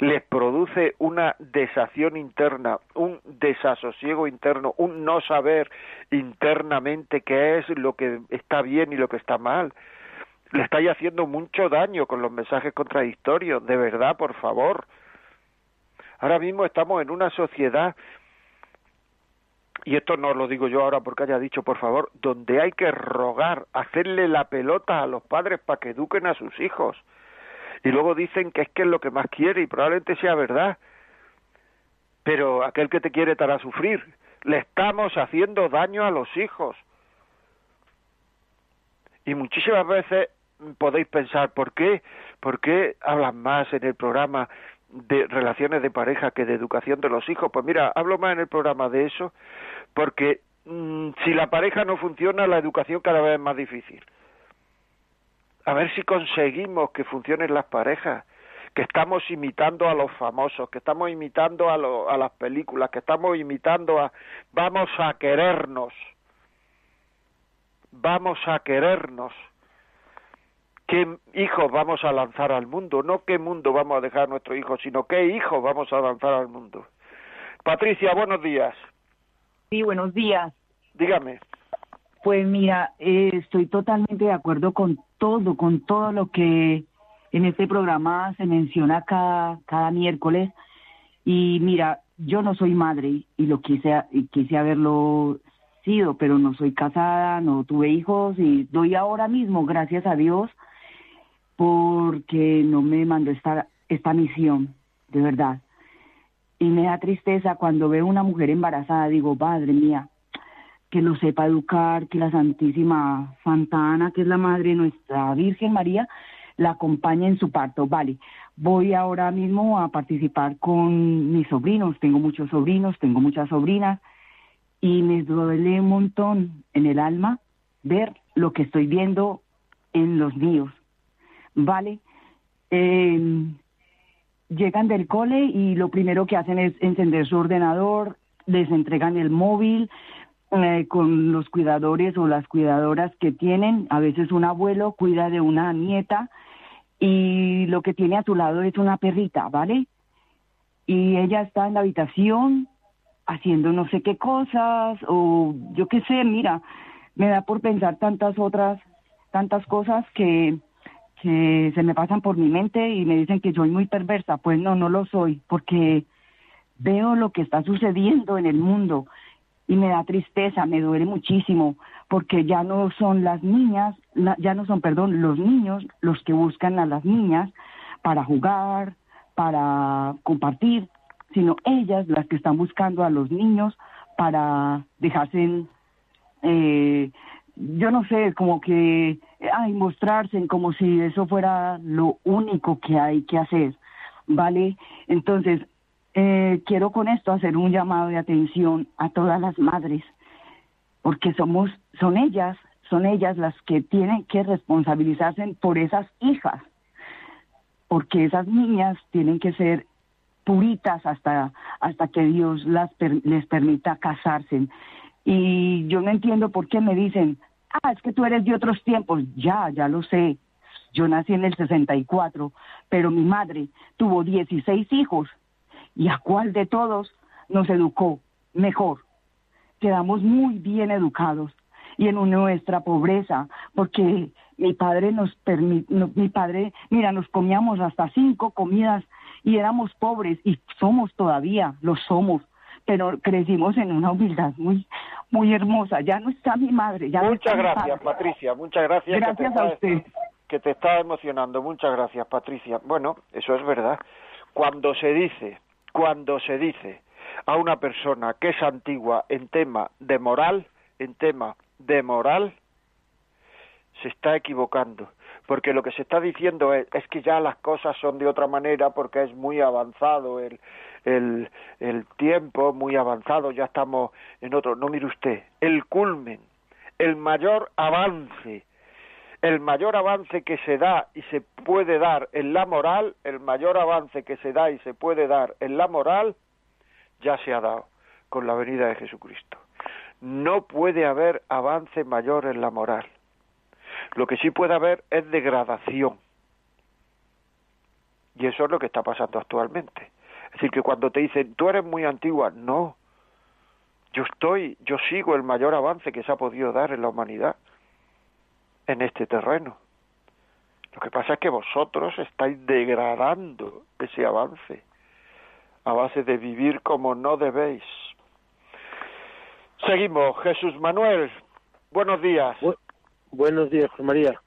les produce una desacción interna, un desasosiego interno, un no saber internamente qué es lo que está bien y lo que está mal. Le estáis haciendo mucho daño con los mensajes contradictorios, de verdad, por favor. Ahora mismo estamos en una sociedad y esto no lo digo yo ahora porque haya dicho, por favor, donde hay que rogar, hacerle la pelota a los padres para que eduquen a sus hijos. Y luego dicen que es que es lo que más quiere y probablemente sea verdad. Pero aquel que te quiere estar sufrir. Le estamos haciendo daño a los hijos. Y muchísimas veces podéis pensar, ¿por qué? ¿Por qué hablan más en el programa de relaciones de pareja que de educación de los hijos? Pues mira, hablo más en el programa de eso porque mm, si la pareja no funciona, la educación cada vez es más difícil. A ver si conseguimos que funcionen las parejas, que estamos imitando a los famosos, que estamos imitando a, a las películas, que estamos imitando a... Vamos a querernos, vamos a querernos. ¿Qué hijos vamos a lanzar al mundo? No qué mundo vamos a dejar a nuestros hijos, sino qué hijos vamos a lanzar al mundo. Patricia, buenos días. Sí, buenos días. Dígame. Pues mira, eh, estoy totalmente de acuerdo con todo, con todo lo que en este programa se menciona cada, cada miércoles. Y mira, yo no soy madre y lo quise, y quise haberlo sido, pero no soy casada, no tuve hijos y doy ahora mismo, gracias a Dios, porque no me mandó esta, esta misión, de verdad y me da tristeza cuando veo una mujer embarazada, digo, padre mía, que lo sepa educar, que la Santísima Santa Ana, que es la madre de nuestra Virgen María, la acompañe en su parto. Vale, voy ahora mismo a participar con mis sobrinos, tengo muchos sobrinos, tengo muchas sobrinas, y me duele un montón en el alma ver lo que estoy viendo en los míos. Vale, eh, llegan del cole y lo primero que hacen es encender su ordenador, les entregan el móvil eh, con los cuidadores o las cuidadoras que tienen. A veces un abuelo cuida de una nieta y lo que tiene a su lado es una perrita, ¿vale? Y ella está en la habitación haciendo no sé qué cosas o yo qué sé, mira, me da por pensar tantas otras, tantas cosas que que se me pasan por mi mente y me dicen que soy muy perversa. Pues no, no lo soy, porque veo lo que está sucediendo en el mundo y me da tristeza, me duele muchísimo, porque ya no son las niñas, ya no son, perdón, los niños los que buscan a las niñas para jugar, para compartir, sino ellas las que están buscando a los niños para dejarse, eh, yo no sé, como que ay, mostrarse como si eso fuera lo único que hay que hacer, ¿vale? Entonces, eh, quiero con esto hacer un llamado de atención a todas las madres, porque somos, son ellas, son ellas las que tienen que responsabilizarse por esas hijas, porque esas niñas tienen que ser puritas hasta, hasta que Dios las, les permita casarse. Y yo no entiendo por qué me dicen, ah, es que tú eres de otros tiempos, ya, ya lo sé. Yo nací en el 64, pero mi madre tuvo 16 hijos. ¿Y a cuál de todos nos educó mejor? Quedamos muy bien educados y en nuestra pobreza, porque mi padre nos permitió, mi padre, mira, nos comíamos hasta cinco comidas y éramos pobres y somos todavía, lo somos, pero crecimos en una humildad muy muy hermosa. Ya no está mi madre. Ya muchas gracias, Patricia. Muchas gracias. Gracias a usted. Que te está emocionando. Muchas gracias, Patricia. Bueno, eso es verdad. Cuando se dice, cuando se dice a una persona que es antigua en tema de moral, en tema de moral, se está equivocando porque lo que se está diciendo es, es, que ya las cosas son de otra manera porque es muy avanzado el, el, tiempo muy avanzado, ya estamos en otro. No mire usted, el culmen, el mayor avance, el mayor avance que se da y se puede dar en la moral, el mayor avance que se da y se puede dar en la moral, ya se ha dado con la venida de Jesucristo. No puede haber avance mayor en la moral. Lo que sí puede haber es degradación Y eso es lo que está pasando actualmente. Es decir, que cuando te dicen, tú eres muy antigua, no. Yo estoy, yo sigo el mayor avance que se ha podido dar en la humanidad en este terreno. Lo que pasa es que vosotros estáis degradando ese avance a base de vivir como no debéis. Seguimos. Jesús Manuel, buenos días. buenos días, José María.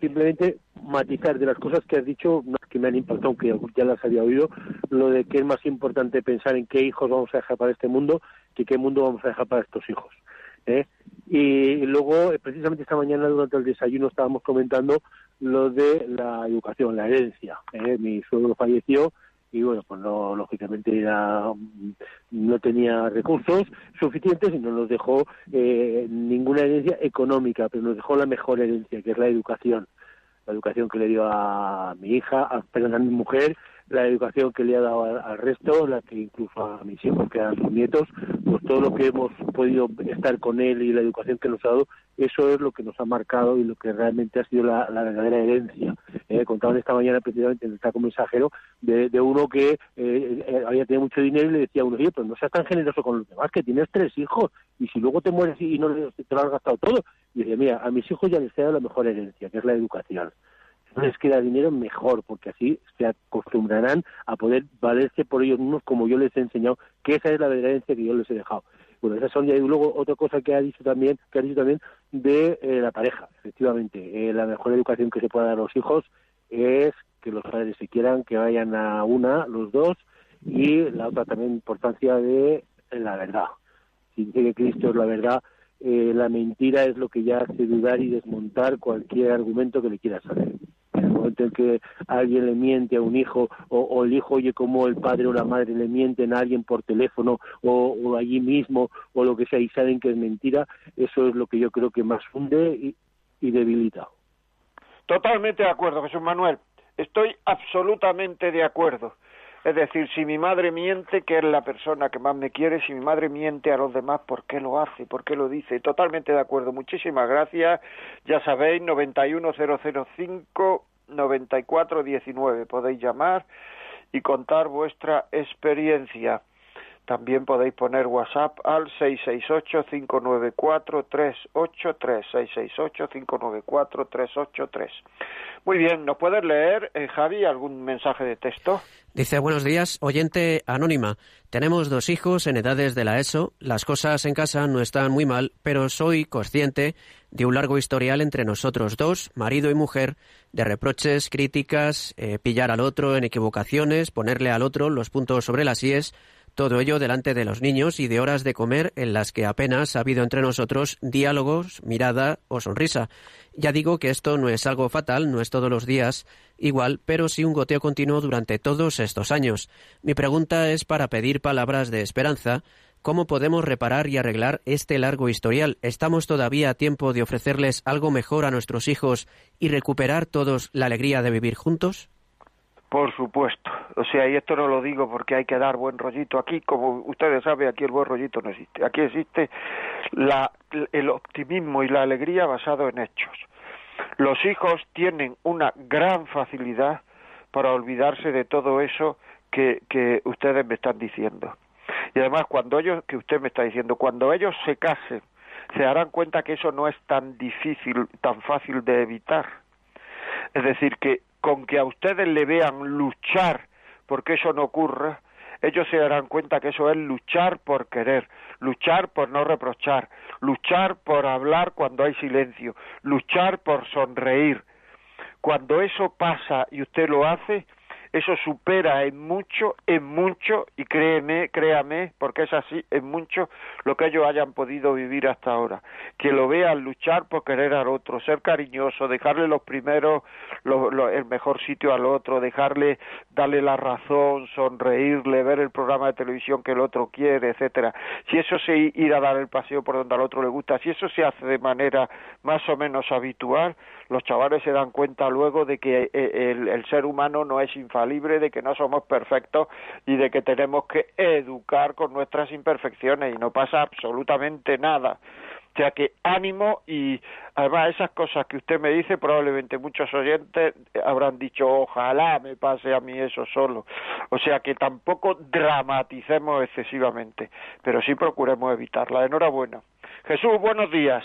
Simplemente matizar de las cosas que has dicho, que me han impactado, aunque ya las había oído, lo de que es más importante pensar en qué hijos vamos a dejar para este mundo que qué mundo vamos a dejar para estos hijos. ¿eh? Y luego, eh, precisamente esta mañana durante el desayuno estábamos comentando lo de la educación, la herencia. ¿eh? Mi suegro falleció y bueno, pues no, lógicamente era, no tenía recursos suficientes y no nos dejó eh, ninguna herencia económica, pero nos dejó la mejor herencia, que es la educación. La educación que le dio a mi hija, a, perdón, a mi mujer la educación que le ha dado al, resto, la que incluso a mis hijos, que eran sus nietos, pues todo lo que hemos podido estar con él y la educación que nos ha dado, eso es lo que nos ha marcado y lo que realmente ha sido la, verdadera herencia. Eh, contaban esta mañana precisamente en el como mensajero de, uno que eh, eh, había tenido mucho dinero y le decía a uno, oye, pues no seas tan generoso con los demás, que tienes tres hijos y si luego te mueres y no te lo has gastado todo. Y decía, mira, a mis hijos ya les he dado la mejor herencia, que es la educación les queda dinero, mejor, porque así se acostumbrarán a poder valerse por ellos mismos como yo les he enseñado, que esa es la verdadera que yo les he dejado. Bueno, esas son, y luego otra cosa que ha dicho también, que ha dicho también de eh, la pareja, efectivamente, eh, la mejor educación que se puede dar a los hijos es que los padres se quieran, que vayan a una, los dos, y la otra también importancia de la verdad. Si dice que Cristo es la verdad, eh, la mentira es lo que ya hace dudar y desmontar cualquier argumento que le quiera saber momento en que alguien le miente a un hijo o, el hijo oye como el padre o la madre le mienten a alguien por teléfono o, allí mismo o lo que sea y saben que es mentira, eso es lo que yo creo que más hunde y, y debilita. Totalmente de acuerdo, Jesús Manuel. Estoy absolutamente de acuerdo. Es decir, si mi madre miente, que es la persona que más me quiere, si mi madre miente a los demás, ¿por qué lo hace? ¿Por qué lo dice? Totalmente de acuerdo. Muchísimas gracias. Ya sabéis, 91005 9419. Podéis llamar y contar vuestra experiencia. También podéis poner WhatsApp al 668-594-383. 668-594-383. Muy bien, ¿nos puedes leer, eh, Javi, algún mensaje de texto? Dice, buenos días, oyente anónima. Tenemos dos hijos en edades de la ESO. Las cosas en casa no están muy mal, pero soy consciente de un largo historial entre nosotros dos, marido y mujer, de reproches, críticas, eh, pillar al otro en equivocaciones, ponerle al otro los puntos sobre las IES, todo ello delante de los niños y de horas de comer en las que apenas ha habido entre nosotros diálogos, mirada o sonrisa. Ya digo que esto no es algo fatal, no es todos los días igual, pero sí un goteo continuo durante todos estos años. Mi pregunta es para pedir palabras de esperanza. ¿Cómo podemos reparar y arreglar este largo historial? ¿Estamos todavía a tiempo de ofrecerles algo mejor a nuestros hijos y recuperar todos la alegría de vivir juntos? Por supuesto. O sea, y esto no lo digo porque hay que dar buen rollito. Aquí, como ustedes saben, aquí el buen rollito no existe. Aquí existe la, el optimismo y la alegría basado en hechos. Los hijos tienen una gran facilidad para olvidarse de todo eso que, que ustedes me están diciendo. Y además, cuando ellos, que usted me está diciendo, cuando ellos se casen, se darán cuenta que eso no es tan difícil, tan fácil de evitar. Es decir, que con que a ustedes le vean luchar porque eso no ocurra, ellos se darán cuenta que eso es luchar por querer, luchar por no reprochar, luchar por hablar cuando hay silencio, luchar por sonreír. Cuando eso pasa y usted lo hace, eso supera en mucho, en mucho, y créeme, créame, porque es así, en mucho lo que ellos hayan podido vivir hasta ahora. Que lo vean luchar por querer al otro, ser cariñoso, dejarle los primeros, el mejor sitio al otro, dejarle, darle la razón, sonreírle, ver el programa de televisión que el otro quiere, etcétera. Si eso se ir a dar el paseo por donde al otro le gusta, si eso se hace de manera más o menos habitual, los chavales se dan cuenta luego de que eh, el, ser humano no es infalible, de que no somos perfectos y de que tenemos que educar con nuestras imperfecciones y no pasa absolutamente nada. O sea que ánimo y además esas cosas que usted me dice, probablemente muchos oyentes habrán dicho, ojalá me pase a mí eso solo. O sea que tampoco dramaticemos excesivamente, pero sí procuremos evitarla. Enhorabuena. Jesús, buenos días.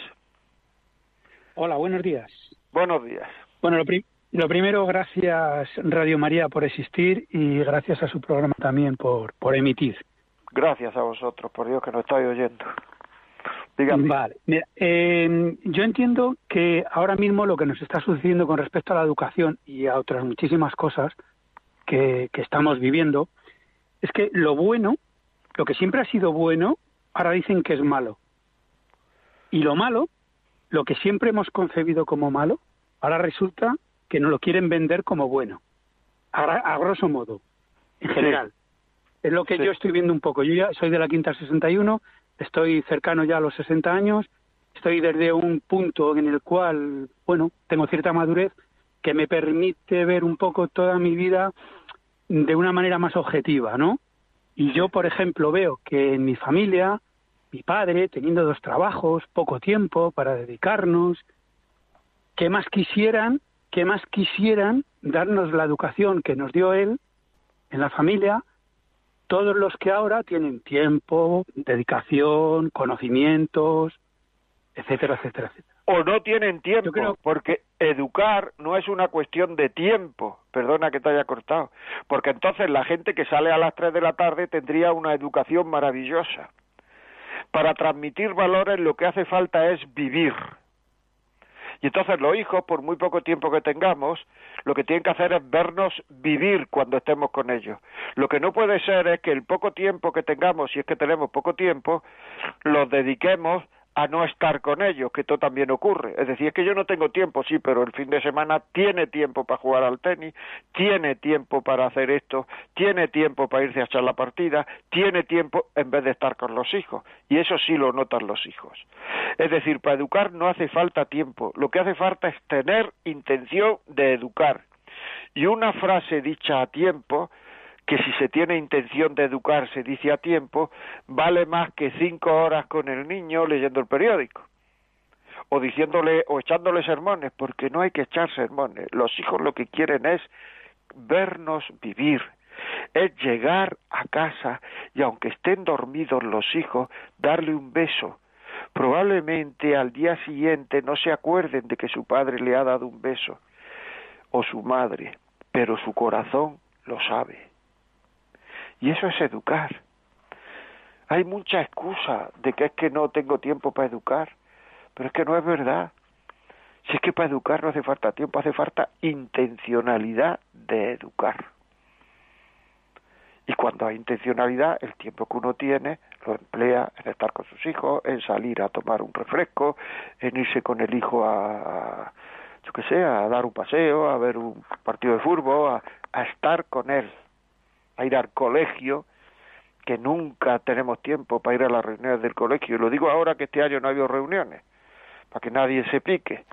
Hola, buenos días. Buenos días. Bueno, lo, lo primero, gracias Radio María por existir y gracias a su programa también por, por emitir. Gracias a vosotros, por Dios que nos estáis oyendo. Vale, em, yo entiendo que ahora mismo lo que nos está sucediendo con respecto a la educación y a otras muchísimas cosas que, que estamos viviendo es que lo bueno, lo que siempre ha sido bueno, ahora dicen que es malo. Y lo malo, lo que siempre hemos concebido como malo, ahora resulta que nos lo quieren vender como bueno. A, grosso modo, en general. Es lo que yo estoy viendo un poco. Yo ya soy de la Quinta 61, estoy cercano ya a los 60 años, estoy desde un punto en el cual, bueno, tengo cierta madurez que me permite ver un poco toda mi vida de una manera más objetiva, ¿no? Y yo, por ejemplo, veo que en mi familia, mi padre, teniendo dos trabajos, poco tiempo para dedicarnos, ¿qué más quisieran, qué más quisieran darnos la educación que nos dio él en la familia todos los que ahora tienen tiempo, dedicación, conocimientos, etcétera, etcétera, etcétera. O no tienen tiempo, porque educar no es una cuestión de tiempo, perdona que te haya cortado, porque entonces la gente que sale a las 3 de la tarde tendría una educación maravillosa. Para transmitir valores lo que hace falta es vivir, y entonces los hijos, por muy poco tiempo que tengamos, lo que tienen que hacer es vernos vivir cuando estemos con ellos. Lo que no puede ser es que el poco tiempo que tengamos, si es que tenemos poco tiempo, los dediquemos a no estar con ellos, que esto también ocurre. Es decir, es que yo no tengo tiempo, sí, pero el fin de semana tiene tiempo para jugar al tenis, tiene tiempo para hacer esto, tiene tiempo para irse a echar la partida, tiene tiempo en vez de estar con los hijos. Y eso sí lo notan los hijos. Es decir, para educar no hace falta tiempo, lo que hace falta es tener intención de educar. Y una frase dicha a tiempo que si se tiene intención de educar se dice a tiempo, vale más que cinco horas con el niño leyendo el periódico o diciéndole o echándole sermones, porque no hay que echar sermones. Los hijos lo que quieren es vernos vivir, es llegar a casa y aunque estén dormidos los hijos, darle un beso. Probablemente al día siguiente no se acuerden de que su padre le ha dado un beso o su madre, pero su corazón lo sabe. Y eso es educar. Hay mucha excusa de que es que no tengo tiempo para educar, pero es que no es verdad. Si es que para educar no hace falta tiempo, hace falta intencionalidad de educar. Y cuando hay intencionalidad, el tiempo que uno tiene lo emplea en estar con sus hijos, en salir a tomar un refresco, en irse con el hijo a, yo qué sé, a dar un paseo, a ver un partido de fútbol, a estar con él a ir al colegio, que nunca tenemos tiempo para ir a las reuniones del colegio. Y lo digo ahora que este año no ha habido reuniones, para que nadie se pique.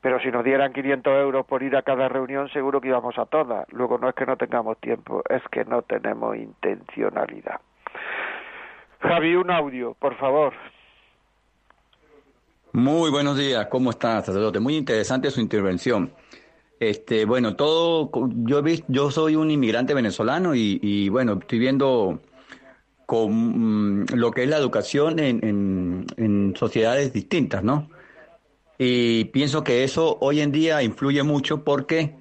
Pero si nos dieran 500 euros por ir a cada reunión, seguro que íbamos a todas. Luego no es que no tengamos tiempo, es que no tenemos intencionalidad. Javi, un audio, por favor. Muy buenos días, ¿cómo está, sacerdote? Muy interesante su intervención. Este, bueno, todo, yo, yo soy un inmigrante venezolano y, bueno, estoy viendo con mm, lo que es la educación en, sociedades distintas, ¿no? Y pienso que eso hoy en día influye mucho porque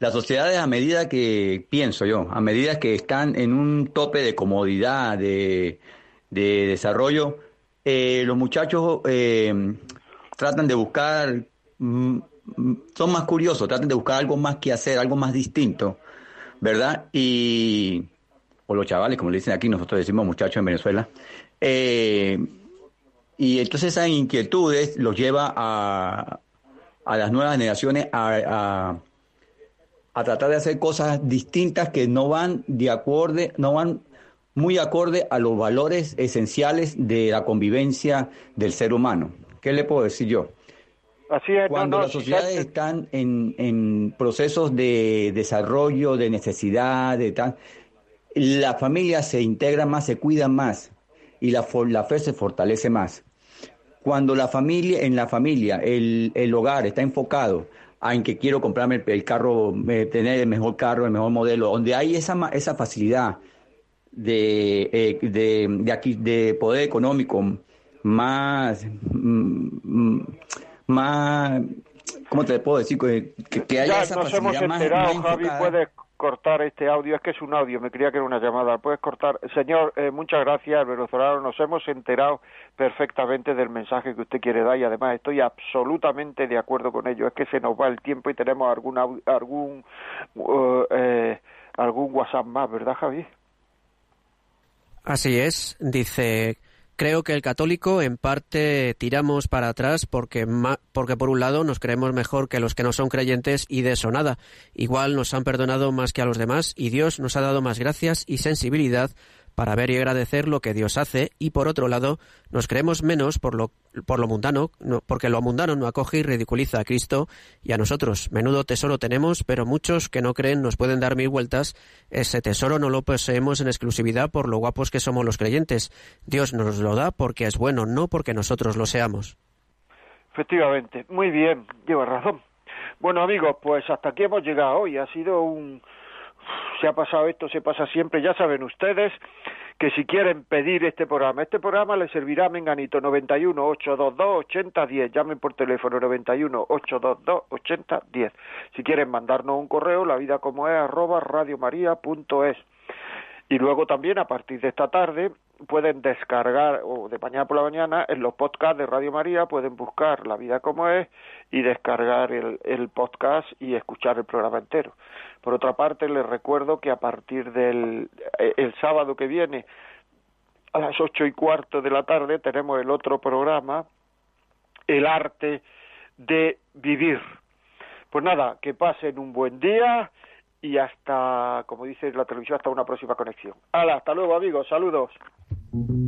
las sociedades a medida que, pienso yo, a medida que están en un tope de comodidad, de, de desarrollo, eh, los muchachos eh, tratan de buscar mm, son más curiosos, traten de buscar algo más que hacer, algo más distinto, ¿verdad? Y, o los chavales, como le dicen aquí, nosotros decimos muchachos en Venezuela. Eh, y entonces esas inquietudes los lleva a, a las nuevas generaciones a, a, tratar de hacer cosas distintas que no van de acorde, no van muy acorde a los valores esenciales de la convivencia del ser humano. ¿Qué le puedo decir yo? Cuando las sociedades están en, en, procesos de desarrollo, de necesidad, de tal, la familia se integra más, se cuida más y la, la fe se fortalece más. cuando la familia, en la familia, el, el hogar está enfocado en que quiero comprarme el, carro, tener el mejor carro, el mejor modelo, donde hay esa, esa facilidad de, eh, de, de, aquí, de poder económico más, mm, mm, más, ¿cómo te puedo decir? Que, que haya esa nos hemos enterado, Javi, puedes cortar este audio, es que es un audio, me creía que era una llamada, puedes cortar. Señor, eh, muchas gracias, venezolano, nos hemos enterado perfectamente del mensaje que usted quiere dar y además estoy absolutamente de acuerdo con ello, es que se nos va el tiempo y tenemos algún, algún, uh, eh, algún WhatsApp más, ¿verdad, Javi? Así es, dice Creo que el católico en parte tiramos para atrás porque, porque por un lado nos creemos mejor que los que no son creyentes y de eso nada. Igual nos han perdonado más que a los demás y Dios nos ha dado más gracias y sensibilidad para ver y agradecer lo que Dios hace y por otro lado nos creemos menos por lo, por lo mundano, porque lo mundano no acoge y ridiculiza a Cristo y a nosotros. Menudo tesoro tenemos, pero muchos que no creen nos pueden dar mil vueltas. Ese tesoro no lo poseemos en exclusividad por lo guapos que somos los creyentes. Dios nos lo da porque es bueno, no porque nosotros lo seamos. Efectivamente, muy bien, lleva razón. Bueno amigos, pues hasta aquí hemos llegado hoy. Ha sido un se ha pasado esto, se pasa siempre, ya saben ustedes que si quieren pedir este programa, este programa les servirá a Menganito 91 822 8010, llamen por teléfono 91 822 8010. Si quieren mandarnos un correo, la vida como es arroba radiomaria.es. Y luego también a partir de esta tarde pueden descargar, o de mañana por la mañana, en los podcasts de Radio María pueden buscar La vida como es y descargar el, el podcast y escuchar el programa entero. Por otra parte, les recuerdo que a partir del eh, el sábado que viene, a las ocho y cuarto de la tarde, tenemos el otro programa, El arte de vivir. Pues nada, que pasen un buen día y hasta, como dice la televisión, hasta una próxima conexión. Hala, hasta luego amigos, saludos. Y